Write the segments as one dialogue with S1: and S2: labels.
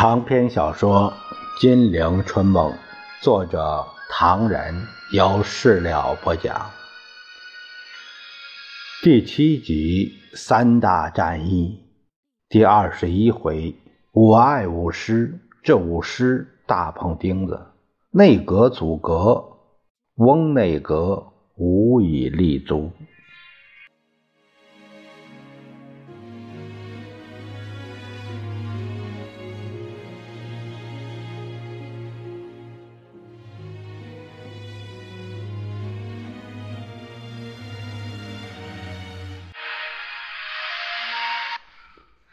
S1: 长篇小说《金陵春梦》，作者唐人，由事了播讲。第七集三大战役，第二十一回，我爱五师，这五师大碰钉子，内阁阻隔，翁内阁无以立足。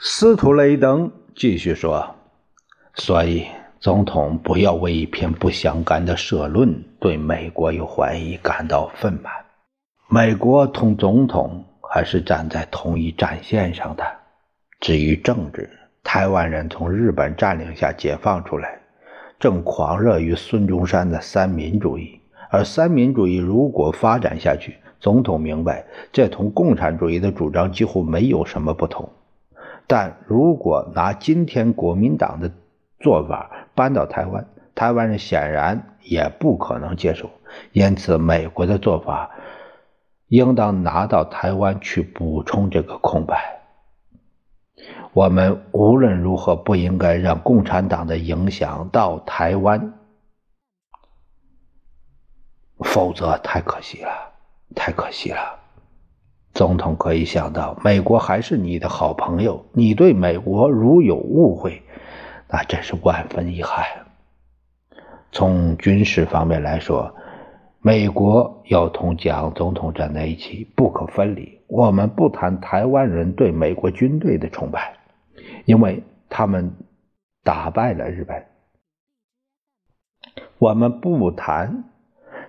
S1: 斯图雷登继续说：“所以，总统不要为一篇不相干的社论对美国有怀疑感到愤懑。美国同总统还是站在同一战线上的。至于政治，台湾人从日本占领下解放出来，正狂热于孙中山的三民主义。而三民主义如果发展下去，总统明白，这同共产主义的主张几乎没有什么不同。”但如果拿今天国民党的做法搬到台湾，台湾人显然也不可能接受。因此，美国的做法应当拿到台湾去补充这个空白。我们无论如何不应该让共产党的影响到台湾，否则太可惜了，太可惜了。总统可以想到，美国还是你的好朋友。你对美国如有误会，那真是万分遗憾。从军事方面来说，美国要同蒋总统站在一起，不可分离。我们不谈台湾人对美国军队的崇拜，因为他们打败了日本；我们不谈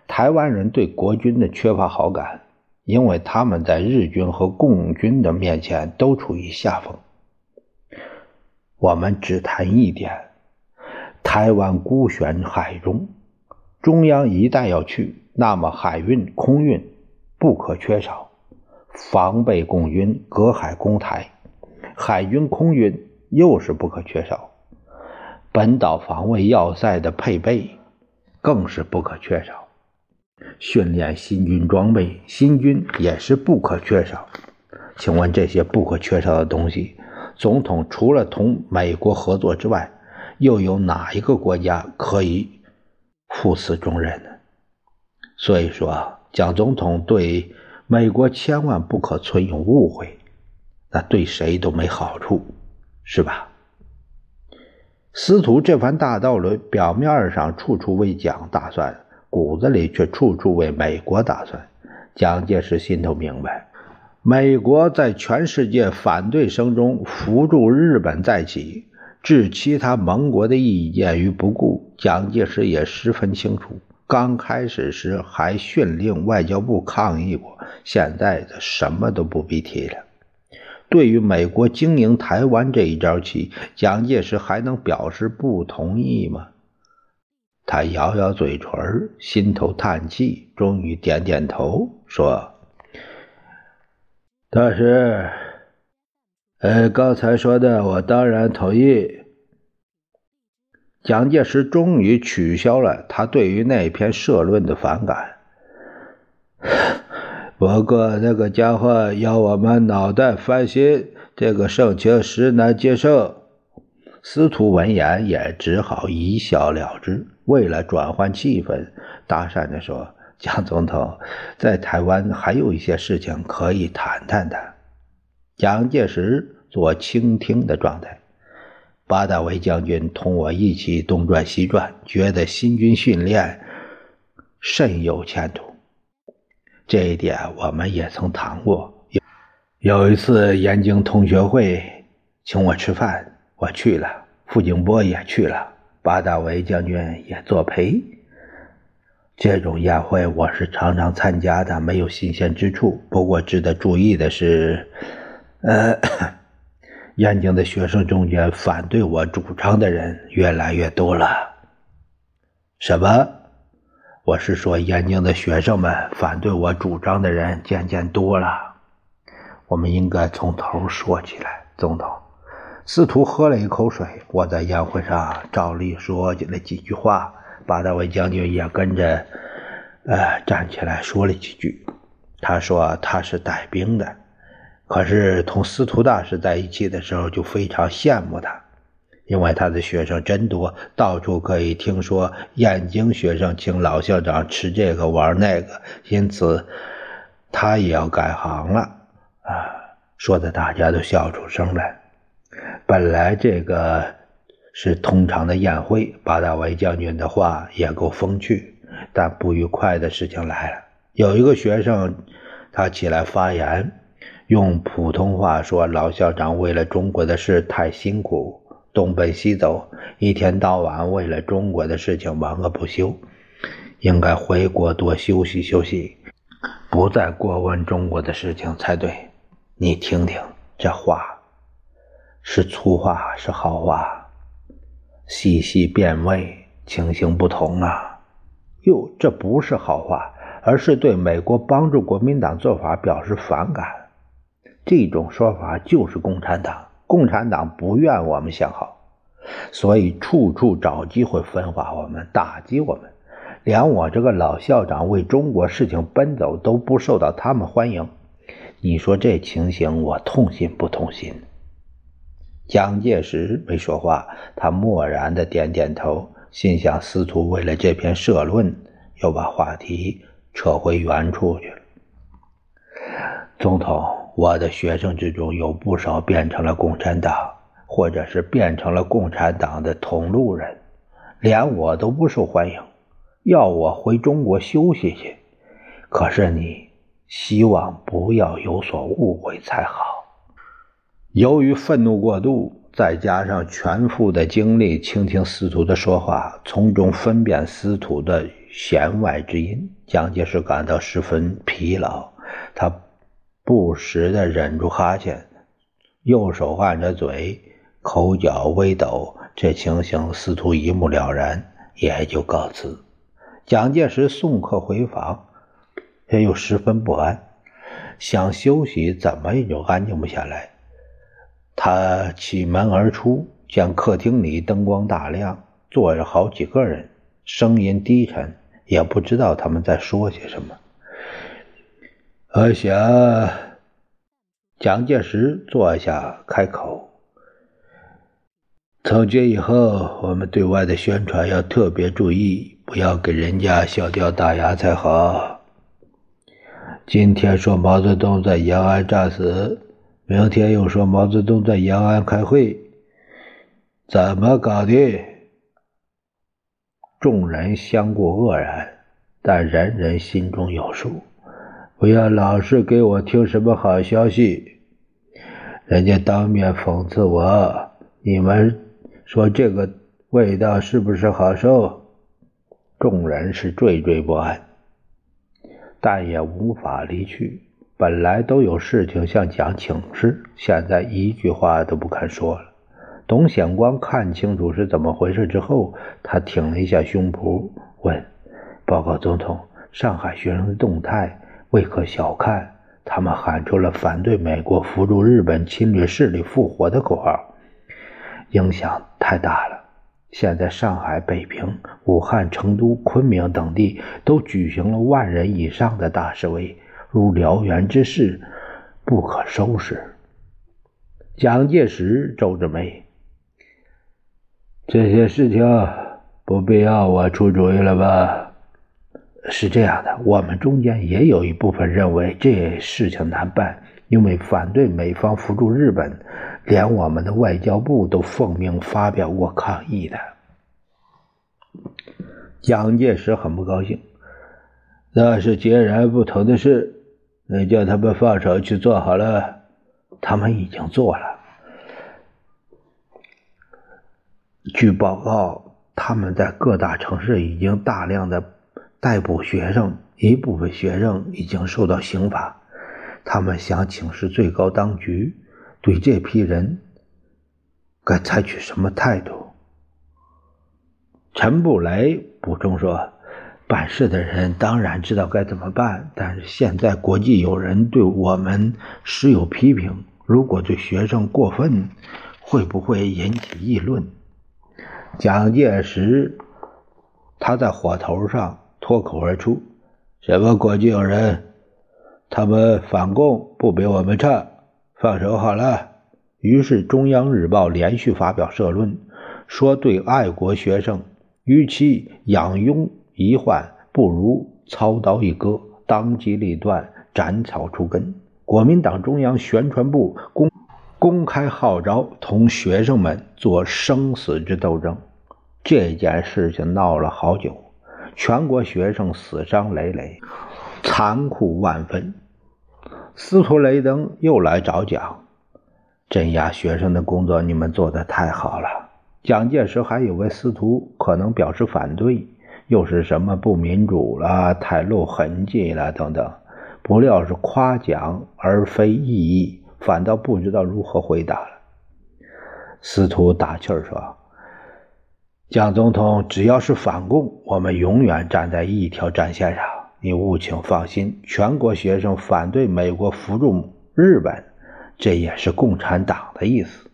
S1: 台湾人对国军的缺乏好感。因为他们在日军和共军的面前都处于下风。我们只谈一点：台湾孤悬海中，中央一旦要去，那么海运、空运不可缺少，防备共军，隔海攻台；海军、空运又是不可缺少，本岛防卫要塞的配备更是不可缺少。训练新军装备，新军也是不可缺少。请问这些不可缺少的东西，总统除了同美国合作之外，又有哪一个国家可以负此重任呢？所以说，蒋总统对美国千万不可存有误会，那对谁都没好处，是吧？司徒这番大道理，表面上处处为蒋打算。骨子里却处处为美国打算。蒋介石心头明白，美国在全世界反对声中扶助日本再起，置其他盟国的意见于不顾。蒋介石也十分清楚，刚开始时还训令外交部抗议过，现在的什么都不必提了。对于美国经营台湾这一招棋，蒋介石还能表示不同意吗？他咬咬嘴唇，心头叹气，终于点点头，说：“大师，呃，刚才说的，我当然同意。”蒋介石终于取消了他对于那篇社论的反感。不过，那个家伙要我们脑袋翻新，这个盛情实难接受。司徒闻言也只好一笑了之。为了转换气氛，搭讪着说：“蒋总统，在台湾还有一些事情可以谈谈的。”蒋介石做倾听的状态。八大维将军同我一起东转西转，觉得新军训练甚有前途。这一点我们也曾谈过。有一次燕京同学会请我吃饭，我去了，傅景波也去了。八大维将军也作陪。这种宴会我是常常参加的，没有新鲜之处。不过值得注意的是，呃，燕京的学生中间反对我主张的人越来越多了。什么？我是说，燕京的学生们反对我主张的人渐渐多了。我们应该从头说起来，总统。司徒喝了一口水。我在宴会上照例说了几句话，巴达维将军也跟着，呃，站起来说了几句。他说他是带兵的，可是同司徒大师在一起的时候就非常羡慕他，因为他的学生真多，到处可以听说燕京学生请老校长吃这个玩那个，因此他也要改行了啊！说的大家都笑出声来。本来这个是通常的宴会，巴达维将军的话也够风趣，但不愉快的事情来了。有一个学生，他起来发言，用普通话说：“老校长为了中国的事太辛苦，东奔西走，一天到晚为了中国的事情忙个不休，应该回国多休息休息，不再过问中国的事情才对。”你听听这话。是粗话是好话，细细辨味，情形不同啊！哟，这不是好话，而是对美国帮助国民党做法表示反感。这种说法就是共产党，共产党不愿我们向好，所以处处找机会分化我们，打击我们。连我这个老校长为中国事情奔走都不受到他们欢迎，你说这情形，我痛心不痛心？蒋介石没说话，他默然的点点头，心想：司徒为了这篇社论，又把话题扯回原处去了。总统，我的学生之中有不少变成了共产党，或者是变成了共产党的同路人，连我都不受欢迎，要我回中国休息去。可是你希望不要有所误会才好。由于愤怒过度，再加上全副的精力倾听司徒的说话，从中分辨司徒的弦外之音，蒋介石感到十分疲劳。他不时地忍住哈欠，右手按着嘴，口角微抖。这情形，司徒一目了然，也就告辞。蒋介石送客回房，却又十分不安，想休息，怎么也就安静不下来。他启门而出，见客厅里灯光大亮，坐着好几个人，声音低沉，也不知道他们在说些什么。我想，蒋介石坐下开口：“从今以后，我们对外的宣传要特别注意，不要给人家笑掉大牙才好。今天说毛泽东在延安战死。”明天又说毛泽东在延安开会，怎么搞的？众人相顾愕然，但人人心中有数。不要老是给我听什么好消息，人家当面讽刺我，你们说这个味道是不是好受？众人是惴惴不安，但也无法离去。本来都有事情向蒋请示，现在一句话都不肯说了。董显光看清楚是怎么回事之后，他挺了一下胸脯，问：“报告总统，上海学生的动态未可小看，他们喊出了反对美国扶助日本侵略势力复活的口号，影响太大了。现在上海、北平、武汉、成都、昆明等地都举行了万人以上的大示威。”如燎原之势，不可收拾。蒋介石皱着眉：“这些事情不必要我出主意了吧？”是这样的，我们中间也有一部分认为这事情难办，因为反对美方扶助日本，连我们的外交部都奉命发表过抗议的。蒋介石很不高兴，那是截然不同的事。你叫他们放手去做好了，他们已经做了。据报告，他们在各大城市已经大量的逮捕学生，一部分学生已经受到刑罚。他们想请示最高当局，对这批人该采取什么态度？陈布雷补充说。办事的人当然知道该怎么办，但是现在国际有人对我们时有批评，如果对学生过分，会不会引起议论？蒋介石他在火头上脱口而出：“什么国际友人？他们反共不比我们差，放手好了。”于是中央日报连续发表社论，说对爱国学生，与其养拥一患，不如操刀一割，当机立断，斩草除根。国民党中央宣传部公公开号召同学生们做生死之斗争。这件事情闹了好久，全国学生死伤累累，残酷万分。司徒雷登又来找蒋，镇压学生的工作你们做的太好了。蒋介石还以为司徒可能表示反对，又是什么不民主了、太露痕迹了等等。不料是夸奖而非异议，反倒不知道如何回答了。司徒打气儿说：“蒋总统只要是反共，我们永远站在一条战线上。你务请放心，全国学生反对美国扶助日本，这也是共产党的意思。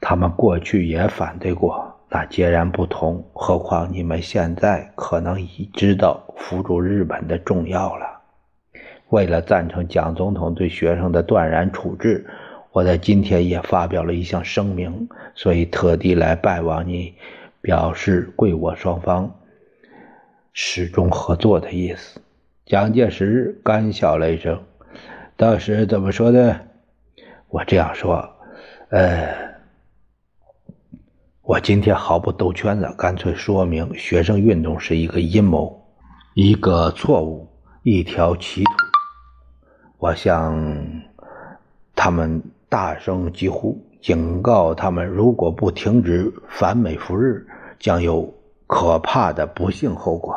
S1: 他们过去也反对过，那截然不同。何况你们现在可能已知道扶助日本的重要了。”为了赞成蒋总统对学生的断然处置，我在今天也发表了一项声明，所以特地来拜望你，表示贵我双方始终合作的意思。蒋介石干笑了一声：“当时怎么说的？我这样说，呃，我今天毫不兜圈子，干脆说明学生运动是一个阴谋，一个错误，一条歧途。”我向他们大声疾呼，警告他们：如果不停止反美扶日，将有可怕的不幸后果。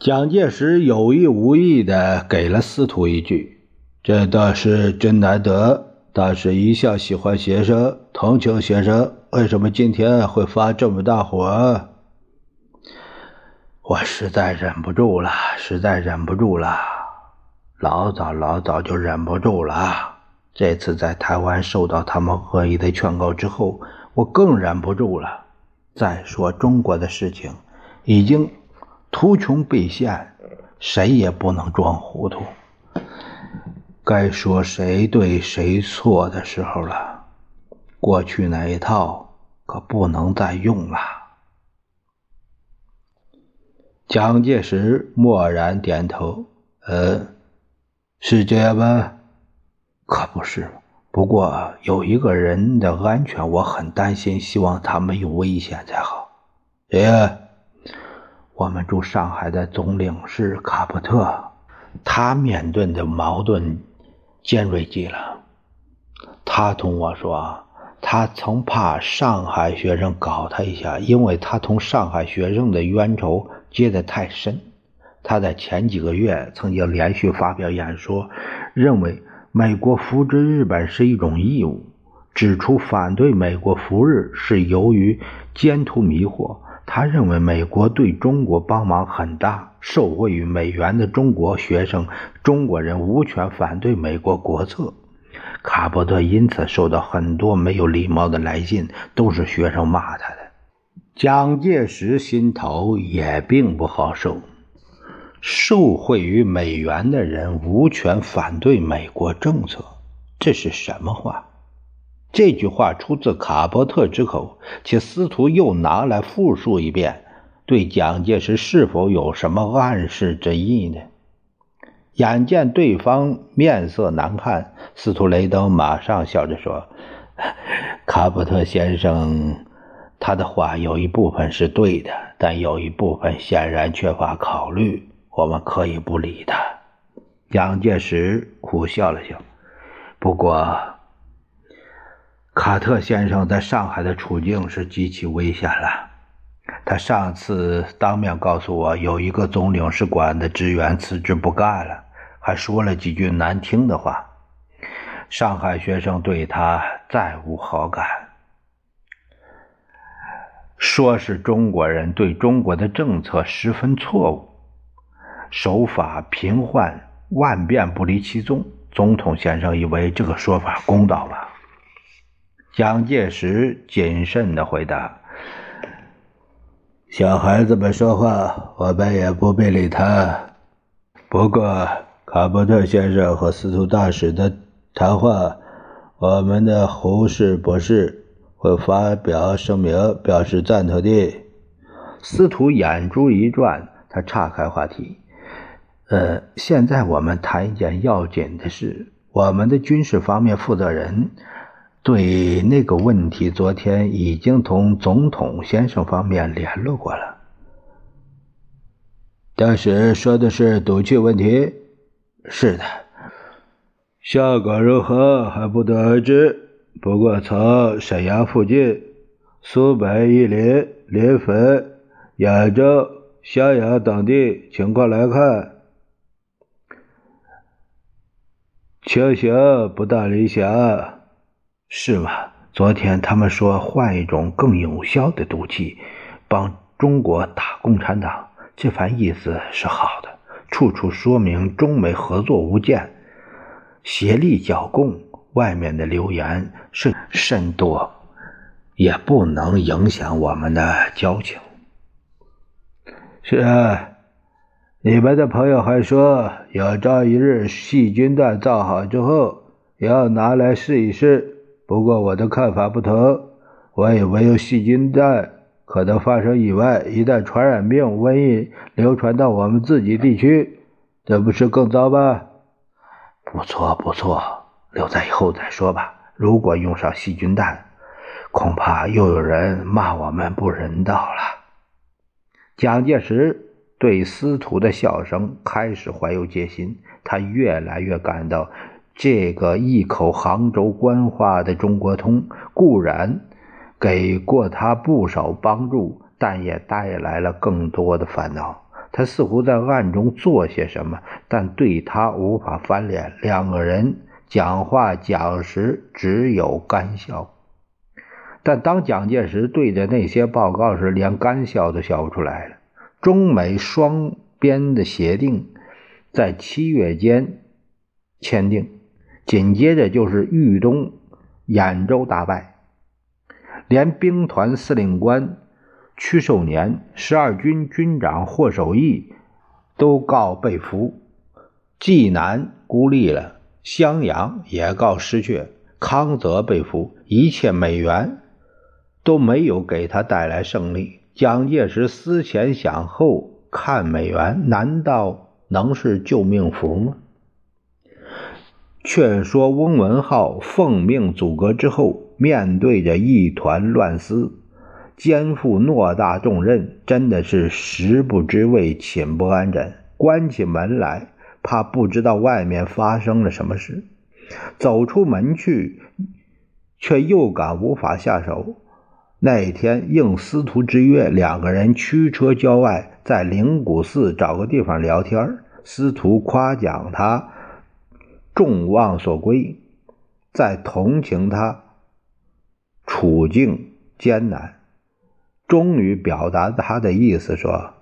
S1: 蒋介石有意无意的给了司徒一句：“这倒是真难得。大师一向喜欢学生，同情学生，为什么今天会发这么大火？”我实在忍不住了，实在忍不住了。老早老早就忍不住了。这次在台湾受到他们恶意的劝告之后，我更忍不住了。再说中国的事情已经图穷匕现，谁也不能装糊涂。该说谁对谁错的时候了。过去那一套可不能再用了。蒋介石默然点头，呃。是这样吗？可不是。不过有一个人的安全我很担心，希望他没有危险才好。谁呀？我们驻上海的总领事卡普特，他面对的矛盾尖锐极了。他同我说，他曾怕上海学生搞他一下，因为他同上海学生的冤仇结得太深。他在前几个月曾经连续发表演说，认为美国扶植日本是一种义务，指出反对美国扶日是由于奸徒迷惑。他认为美国对中国帮忙很大，受惠于美元的中国学生、中国人无权反对美国国策。卡伯特因此受到很多没有礼貌的来信，都是学生骂他的。蒋介石心头也并不好受。受惠于美元的人无权反对美国政策，这是什么话？这句话出自卡伯特之口，且司徒又拿来复述一遍，对蒋介石是否有什么暗示之意呢？眼见对方面色难看，司徒雷登马上笑着说：“ 卡伯特先生，他的话有一部分是对的，但有一部分显然缺乏考虑。”我们可以不理他。蒋介石苦笑了笑。不过，卡特先生在上海的处境是极其危险了。他上次当面告诉我，有一个总领事馆的职员辞职不干了，还说了几句难听的话。上海学生对他再无好感，说是中国人对中国的政策十分错误。手法频换，万变不离其宗。总统先生以为这个说法公道吧？蒋介石谨慎的回答：“小孩子们说话，我们也不必理他。不过，卡伯特先生和司徒大使的谈话，我们的胡适博士会发表声明表示赞同的。”司徒眼珠一转，他岔开话题：“呃，现在我们谈一件要紧的事。我们的军事方面负责人。”对那个问题，昨天已经同总统先生方面联络过了。当时说的是毒气问题，是的，效果如何还不得而知。不过从沈阳附近、苏北夷陵、临汾、扬州、襄阳等地情况来看，情形不大理想。是吗？昨天他们说换一种更有效的毒气，帮中国打共产党，这番意思是好的，处处说明中美合作无间，协力剿共。外面的流言是甚多，也不能影响我们的交情。是啊，你们的朋友还说，有朝一日细菌弹造好之后，要拿来试一试。不过我的看法不同，我以为有细菌弹可能发生意外，一旦传染病瘟疫流传到我们自己地区，这不是更糟吗？不错不错，留在以后再说吧。如果用上细菌弹，恐怕又有人骂我们不人道了。蒋介石对司徒的笑声开始怀有戒心，他越来越感到。这个一口杭州官话的中国通固然给过他不少帮助，但也带来了更多的烦恼。他似乎在暗中做些什么，但对他无法翻脸。两个人讲话讲时只有干笑，但当蒋介石对着那些报告时，连干笑都笑不出来了。中美双边的协定在七月间签订。紧接着就是豫东兖州大败，连兵团司令官屈寿年、十二军军长霍守义都告被俘，济南孤立了，襄阳也告失去，康泽被俘，一切美元都没有给他带来胜利。蒋介石思前想后，看美元，难道能是救命符吗？劝说翁文浩奉命阻隔之后，面对着一团乱丝，肩负偌大重任，真的是食不知味，寝不安枕。关起门来，怕不知道外面发生了什么事；走出门去，却又感无法下手。那一天应司徒之约，两个人驱车郊外，在灵谷寺找个地方聊天。司徒夸奖他。众望所归，在同情他处境艰难，终于表达他的意思说：“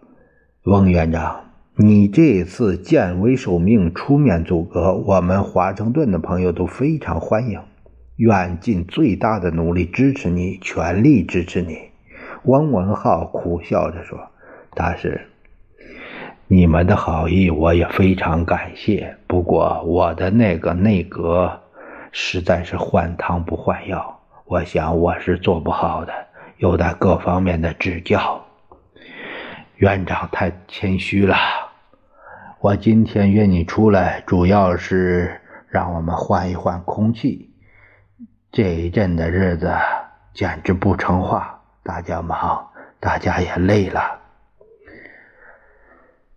S1: 翁院长，你这次见危受命出面阻隔，我们华盛顿的朋友都非常欢迎，愿尽最大的努力支持你，全力支持你。”汪文浩苦笑着说：“大师。”你们的好意我也非常感谢，不过我的那个内阁实在是换汤不换药，我想我是做不好的，有待各方面的指教。院长太谦虚了，我今天约你出来，主要是让我们换一换空气。这一阵的日子简直不成话，大家忙，大家也累了。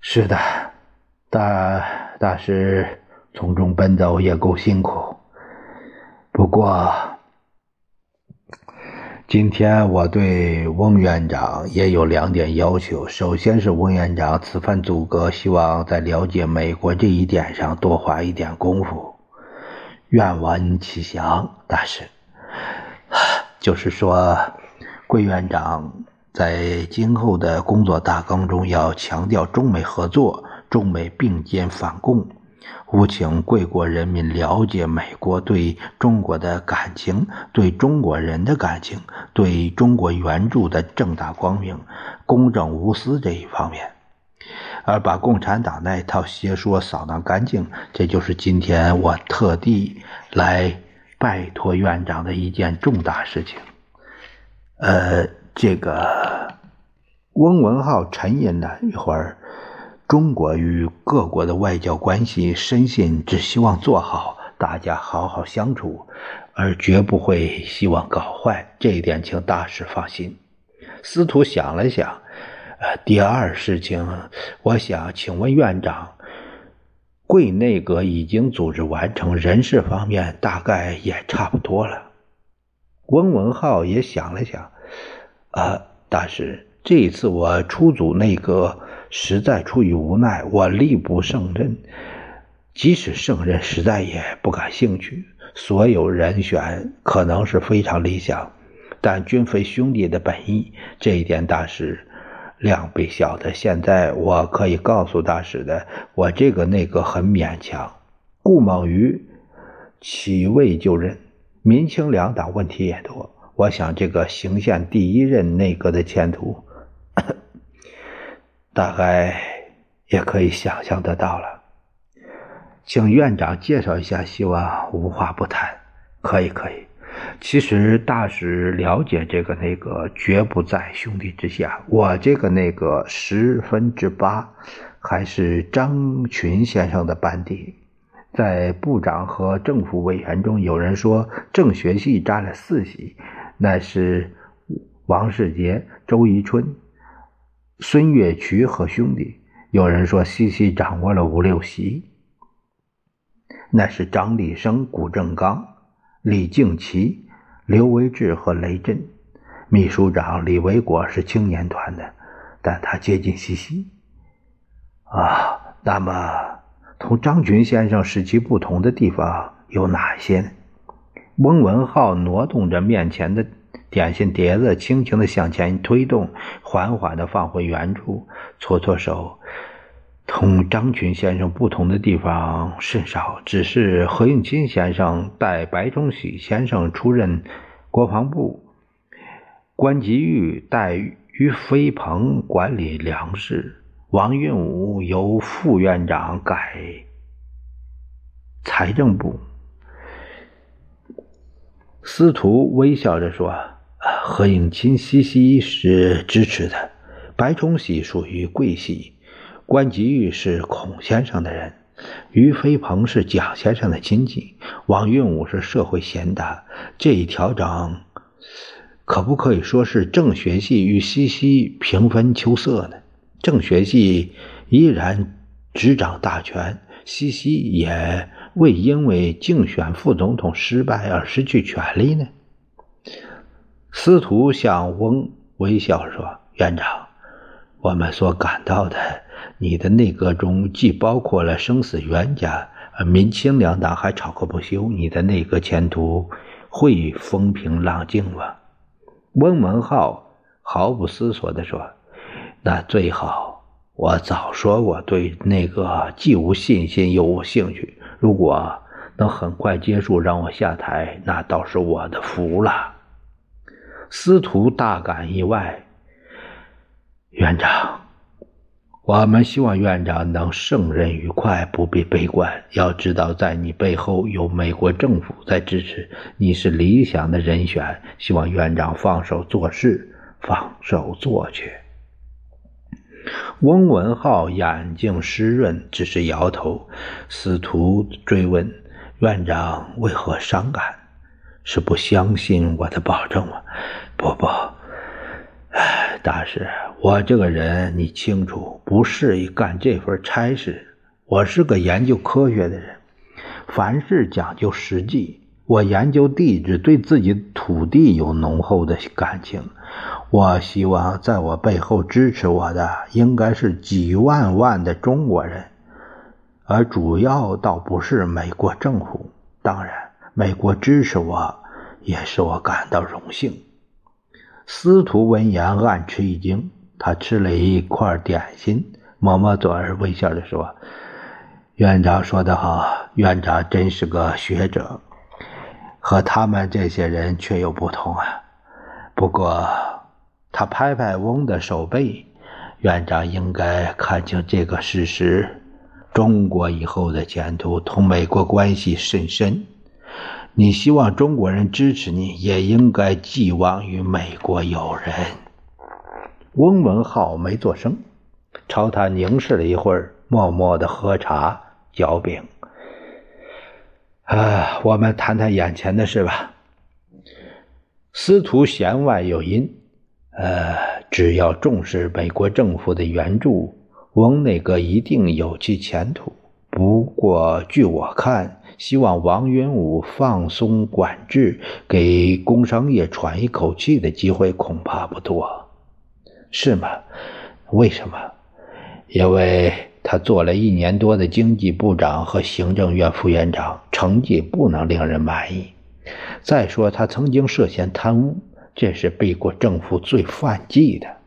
S1: 是的，大大师从中奔走也够辛苦。不过，今天我对翁院长也有两点要求。首先是翁院长此番阻隔，希望在了解美国这一点上多花一点功夫。愿闻其详，大师。就是说，桂院长。在今后的工作大纲中，要强调中美合作、中美并肩反共，务请贵国人民了解美国对中国的感情，对中国人的感情，对中国援助的正大光明、公正无私这一方面，而把共产党那一套邪说扫荡干净。这就是今天我特地来拜托院长的一件重大事情。呃，这个翁文浩沉吟了一会儿。中国与各国的外交关系，深信只希望做好，大家好好相处，而绝不会希望搞坏。这一点，请大使放心。司徒想了想，呃，第二事情，我想请问院长，贵内阁已经组织完成，人事方面大概也差不多了。翁文浩也想了想，啊，大使，这一次我出组内阁。实在出于无奈，我力不胜任。即使胜任，实在也不感兴趣。所有人选可能是非常理想，但均非兄弟的本意。这一点大使量必晓得。现在我可以告诉大使的，我这个内阁很勉强。顾猛于起位就任，民清两党问题也多。我想这个行宪第一任内阁的前途。大概也可以想象得到了，请院长介绍一下，希望无话不谈。可以，可以。其实大使了解这个内阁，绝不在兄弟之下。我这个内阁十分之八，还是张群先生的班底。在部长和政府委员中，有人说政学系占了四席，那是王世杰、周宜春。孙岳渠和兄弟，有人说西西掌握了五六席，那是张立生、谷正刚、李敬奇、刘维志和雷震。秘书长李维国是青年团的，但他接近西西。啊，那么同张群先生时期不同的地方有哪些呢？翁文浩挪动着面前的。点心碟子轻轻的向前推动，缓缓的放回原处，搓搓手。同张群先生不同的地方甚少，只是何应钦先生带白崇禧先生出任国防部，关吉玉带于飞鹏管理粮食，王运武由副院长改财政部。司徒微笑着说。何应钦、西西是支持的，白崇禧属于桂系，关吉玉是孔先生的人，于飞鹏是蒋先生的亲戚，王运武是社会贤达。这一调整，可不可以说是正学系与西西平分秋色呢？正学系依然执掌大权，西西也未因为竞选副总统失败而失去权力呢？司徒向翁微笑说：“院长，我们所感到的，你的内阁中既包括了生死冤家，民清两党还吵个不休，你的内阁前途会风平浪静吗？”翁文浩毫不思索地说：“那最好。我早说过，对那个既无信心又无兴趣。如果能很快结束，让我下台，那倒是我的福了。”司徒大感意外，院长，我们希望院长能胜任愉快，不必悲观。要知道，在你背后有美国政府在支持，你是理想的人选。希望院长放手做事，放手做去。翁文浩眼睛湿润，只是摇头。司徒追问：“院长为何伤感？”是不相信我的保证吗？不不，哎，大师，我这个人你清楚，不适宜干这份差事。我是个研究科学的人，凡事讲究实际。我研究地质，对自己土地有浓厚的感情。我希望在我背后支持我的，应该是几万万的中国人，而主要倒不是美国政府。当然。美国支持我，也使我感到荣幸。司徒闻言暗吃一惊，他吃了一块点心，抹抹嘴儿，微笑着说：“院长说得好，院长真是个学者，和他们这些人却有不同啊。不过，他拍拍翁的手背，院长应该看清这个事实：中国以后的前途同美国关系甚深。你希望中国人支持你，也应该寄望于美国友人。翁文浩没做声，朝他凝视了一会儿，默默的喝茶。嚼饼，啊，我们谈谈眼前的事吧。司徒弦外有音，呃，只要重视美国政府的援助，翁内阁一定有其前途。不过，据我看，希望王云武放松管制，给工商业喘一口气的机会恐怕不多，是吗？为什么？因为。他做了一年多的经济部长和行政院副院长，成绩不能令人满意。再说，他曾经涉嫌贪污，这是背过政府最犯忌的。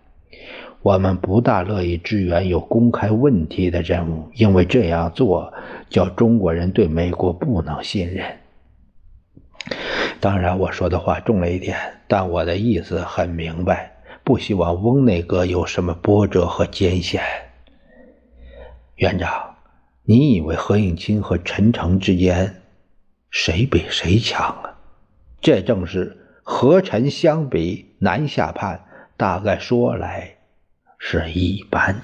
S1: 我们不大乐意支援有公开问题的任务，因为这样做叫中国人对美国不能信任。当然，我说的话重了一点，但我的意思很明白，不希望翁内阁有什么波折和艰险。院长，你以为何应钦和陈诚之间谁比谁强啊？这正是和臣相比南下判，大概说来是一般。